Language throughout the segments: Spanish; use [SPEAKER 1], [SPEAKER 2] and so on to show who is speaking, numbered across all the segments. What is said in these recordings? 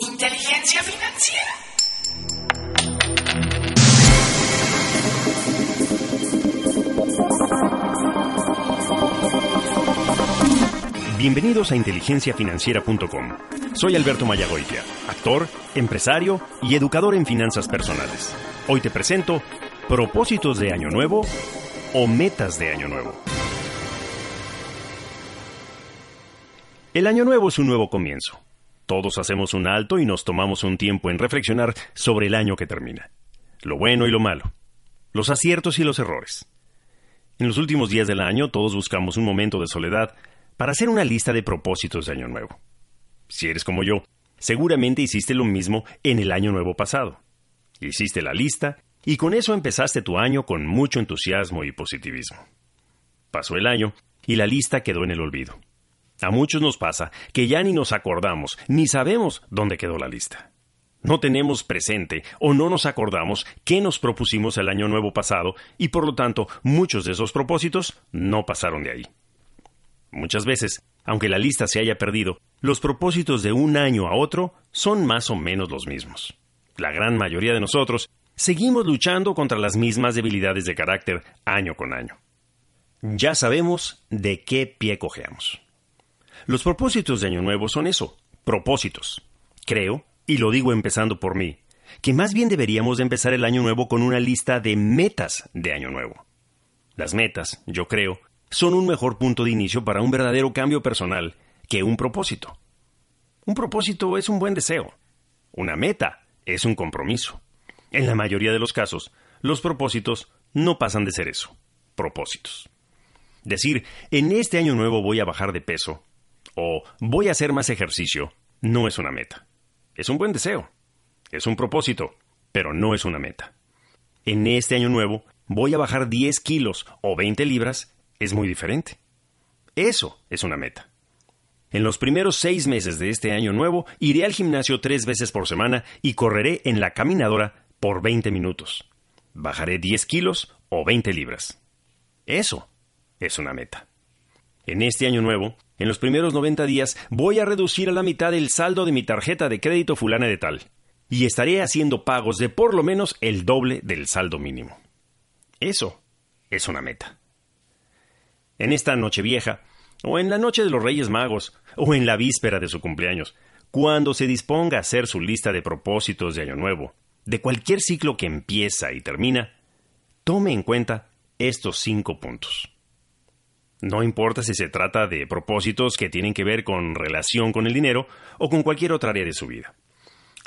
[SPEAKER 1] Inteligencia financiera.
[SPEAKER 2] Bienvenidos a inteligenciafinanciera.com. Soy Alberto Mayagoitia, actor, empresario y educador en finanzas personales. Hoy te presento propósitos de año nuevo o metas de año nuevo. El año nuevo es un nuevo comienzo todos hacemos un alto y nos tomamos un tiempo en reflexionar sobre el año que termina. Lo bueno y lo malo. Los aciertos y los errores. En los últimos días del año todos buscamos un momento de soledad para hacer una lista de propósitos de año nuevo. Si eres como yo, seguramente hiciste lo mismo en el año nuevo pasado. Hiciste la lista y con eso empezaste tu año con mucho entusiasmo y positivismo. Pasó el año y la lista quedó en el olvido. A muchos nos pasa que ya ni nos acordamos, ni sabemos dónde quedó la lista. No tenemos presente o no nos acordamos qué nos propusimos el año nuevo pasado y por lo tanto muchos de esos propósitos no pasaron de ahí. Muchas veces, aunque la lista se haya perdido, los propósitos de un año a otro son más o menos los mismos. La gran mayoría de nosotros seguimos luchando contra las mismas debilidades de carácter año con año. Ya sabemos de qué pie cojeamos. Los propósitos de Año Nuevo son eso, propósitos. Creo, y lo digo empezando por mí, que más bien deberíamos de empezar el Año Nuevo con una lista de metas de Año Nuevo. Las metas, yo creo, son un mejor punto de inicio para un verdadero cambio personal que un propósito. Un propósito es un buen deseo. Una meta es un compromiso. En la mayoría de los casos, los propósitos no pasan de ser eso, propósitos. Decir, en este año nuevo voy a bajar de peso, o voy a hacer más ejercicio no es una meta. Es un buen deseo. Es un propósito, pero no es una meta. En este año nuevo voy a bajar 10 kilos o 20 libras es muy diferente. Eso es una meta. En los primeros seis meses de este año nuevo iré al gimnasio tres veces por semana y correré en la caminadora por 20 minutos. Bajaré 10 kilos o 20 libras. Eso es una meta. En este año nuevo en los primeros 90 días voy a reducir a la mitad el saldo de mi tarjeta de crédito fulana de tal. Y estaré haciendo pagos de por lo menos el doble del saldo mínimo. Eso es una meta. En esta noche vieja, o en la noche de los Reyes Magos, o en la víspera de su cumpleaños, cuando se disponga a hacer su lista de propósitos de Año Nuevo, de cualquier ciclo que empieza y termina, tome en cuenta estos cinco puntos. No importa si se trata de propósitos que tienen que ver con relación con el dinero o con cualquier otra área de su vida.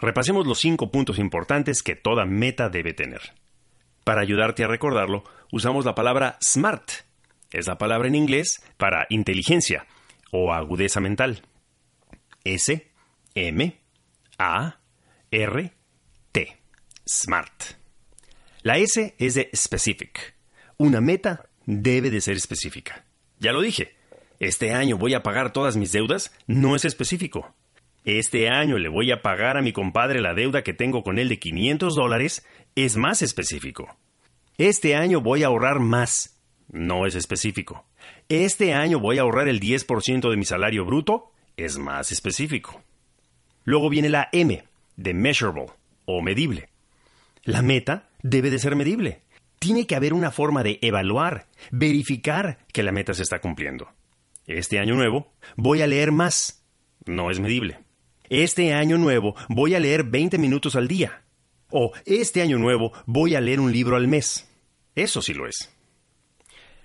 [SPEAKER 2] Repasemos los cinco puntos importantes que toda meta debe tener. Para ayudarte a recordarlo, usamos la palabra SMART. Es la palabra en inglés para inteligencia o agudeza mental. S, M, A, R, T. SMART. La S es de specific. Una meta debe de ser específica. Ya lo dije, este año voy a pagar todas mis deudas no es específico. Este año le voy a pagar a mi compadre la deuda que tengo con él de 500 dólares es más específico. Este año voy a ahorrar más no es específico. Este año voy a ahorrar el 10% de mi salario bruto es más específico. Luego viene la M de measurable o medible. La meta debe de ser medible tiene que haber una forma de evaluar, verificar que la meta se está cumpliendo. Este año nuevo voy a leer más. No es medible. Este año nuevo voy a leer 20 minutos al día. O este año nuevo voy a leer un libro al mes. Eso sí lo es.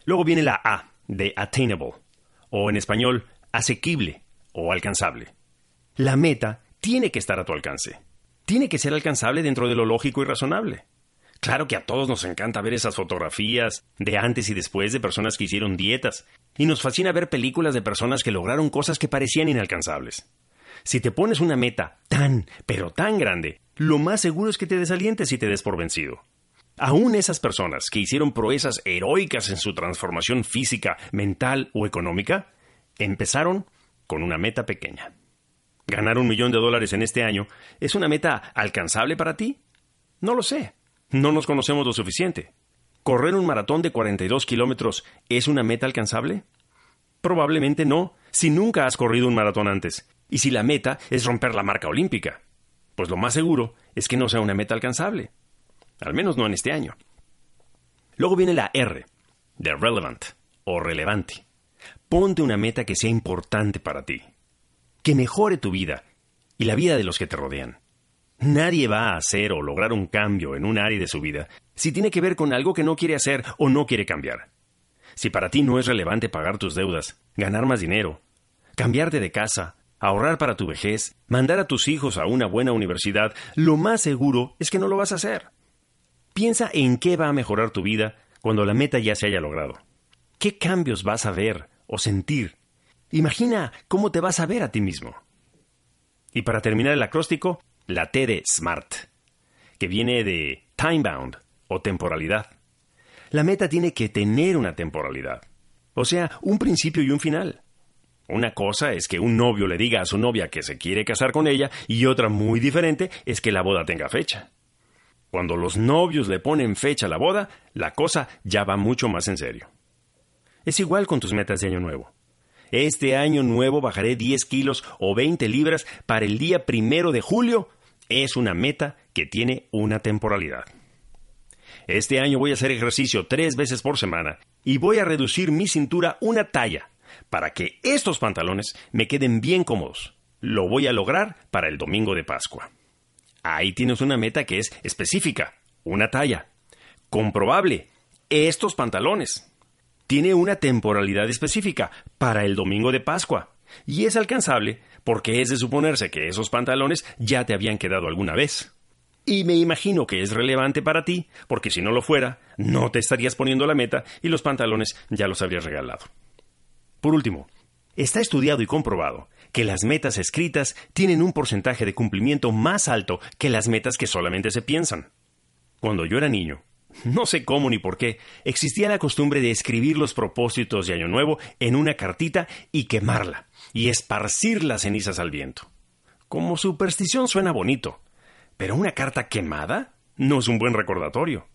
[SPEAKER 2] Luego viene la A de attainable, o en español, asequible o alcanzable. La meta tiene que estar a tu alcance. Tiene que ser alcanzable dentro de lo lógico y razonable. Claro que a todos nos encanta ver esas fotografías de antes y después de personas que hicieron dietas, y nos fascina ver películas de personas que lograron cosas que parecían inalcanzables. Si te pones una meta tan, pero tan grande, lo más seguro es que te desalientes y te des por vencido. Aún esas personas que hicieron proezas heroicas en su transformación física, mental o económica, empezaron con una meta pequeña. ¿Ganar un millón de dólares en este año es una meta alcanzable para ti? No lo sé. No nos conocemos lo suficiente. ¿Correr un maratón de 42 kilómetros es una meta alcanzable? Probablemente no, si nunca has corrido un maratón antes, y si la meta es romper la marca olímpica. Pues lo más seguro es que no sea una meta alcanzable. Al menos no en este año. Luego viene la R, de relevant o relevante. Ponte una meta que sea importante para ti, que mejore tu vida y la vida de los que te rodean. Nadie va a hacer o lograr un cambio en un área de su vida si tiene que ver con algo que no quiere hacer o no quiere cambiar. Si para ti no es relevante pagar tus deudas, ganar más dinero, cambiarte de casa, ahorrar para tu vejez, mandar a tus hijos a una buena universidad, lo más seguro es que no lo vas a hacer. Piensa en qué va a mejorar tu vida cuando la meta ya se haya logrado. ¿Qué cambios vas a ver o sentir? Imagina cómo te vas a ver a ti mismo. Y para terminar el acróstico, la T de SMART, que viene de time bound o temporalidad. La meta tiene que tener una temporalidad, o sea, un principio y un final. Una cosa es que un novio le diga a su novia que se quiere casar con ella y otra muy diferente es que la boda tenga fecha. Cuando los novios le ponen fecha a la boda, la cosa ya va mucho más en serio. Es igual con tus metas de año nuevo. Este año nuevo bajaré 10 kilos o 20 libras para el día primero de julio. Es una meta que tiene una temporalidad. Este año voy a hacer ejercicio tres veces por semana y voy a reducir mi cintura una talla para que estos pantalones me queden bien cómodos. Lo voy a lograr para el domingo de Pascua. Ahí tienes una meta que es específica, una talla. Comprobable, estos pantalones. Tiene una temporalidad específica para el domingo de Pascua. Y es alcanzable porque es de suponerse que esos pantalones ya te habían quedado alguna vez. Y me imagino que es relevante para ti, porque si no lo fuera, no te estarías poniendo la meta y los pantalones ya los habrías regalado. Por último, está estudiado y comprobado que las metas escritas tienen un porcentaje de cumplimiento más alto que las metas que solamente se piensan. Cuando yo era niño, no sé cómo ni por qué, existía la costumbre de escribir los propósitos de Año Nuevo en una cartita y quemarla, y esparcir las cenizas al viento. Como superstición suena bonito, pero una carta quemada no es un buen recordatorio.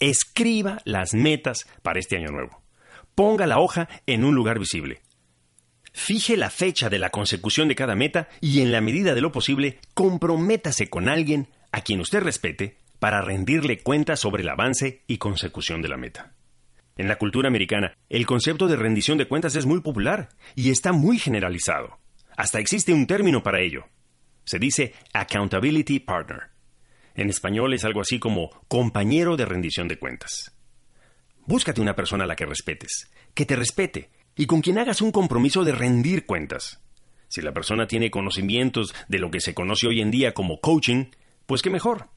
[SPEAKER 2] Escriba las metas para este Año Nuevo. Ponga la hoja en un lugar visible. Fije la fecha de la consecución de cada meta y en la medida de lo posible comprométase con alguien a quien usted respete para rendirle cuenta sobre el avance y consecución de la meta. En la cultura americana, el concepto de rendición de cuentas es muy popular y está muy generalizado. Hasta existe un término para ello. Se dice accountability partner. En español es algo así como compañero de rendición de cuentas. Búscate una persona a la que respetes, que te respete y con quien hagas un compromiso de rendir cuentas. Si la persona tiene conocimientos de lo que se conoce hoy en día como coaching, pues qué mejor.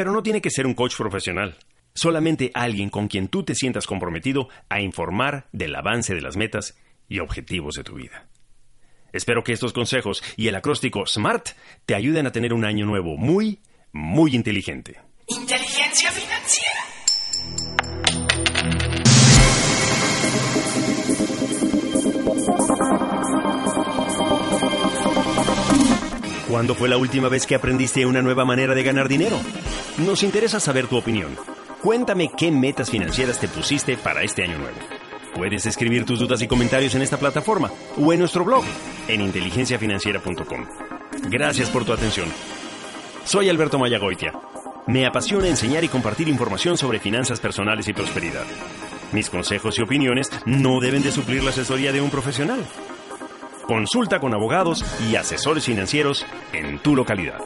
[SPEAKER 2] Pero no tiene que ser un coach profesional. Solamente alguien con quien tú te sientas comprometido a informar del avance de las metas y objetivos de tu vida. Espero que estos consejos y el acróstico SMART te ayuden a tener un año nuevo muy, muy inteligente.
[SPEAKER 1] Inteligencia financiera.
[SPEAKER 2] ¿Cuándo fue la última vez que aprendiste una nueva manera de ganar dinero? Nos interesa saber tu opinión. Cuéntame qué metas financieras te pusiste para este año nuevo. Puedes escribir tus dudas y comentarios en esta plataforma o en nuestro blog en inteligenciafinanciera.com. Gracias por tu atención. Soy Alberto Mayagoitia. Me apasiona enseñar y compartir información sobre finanzas personales y prosperidad. Mis consejos y opiniones no deben de suplir la asesoría de un profesional. Consulta con abogados y asesores financieros en tu localidad.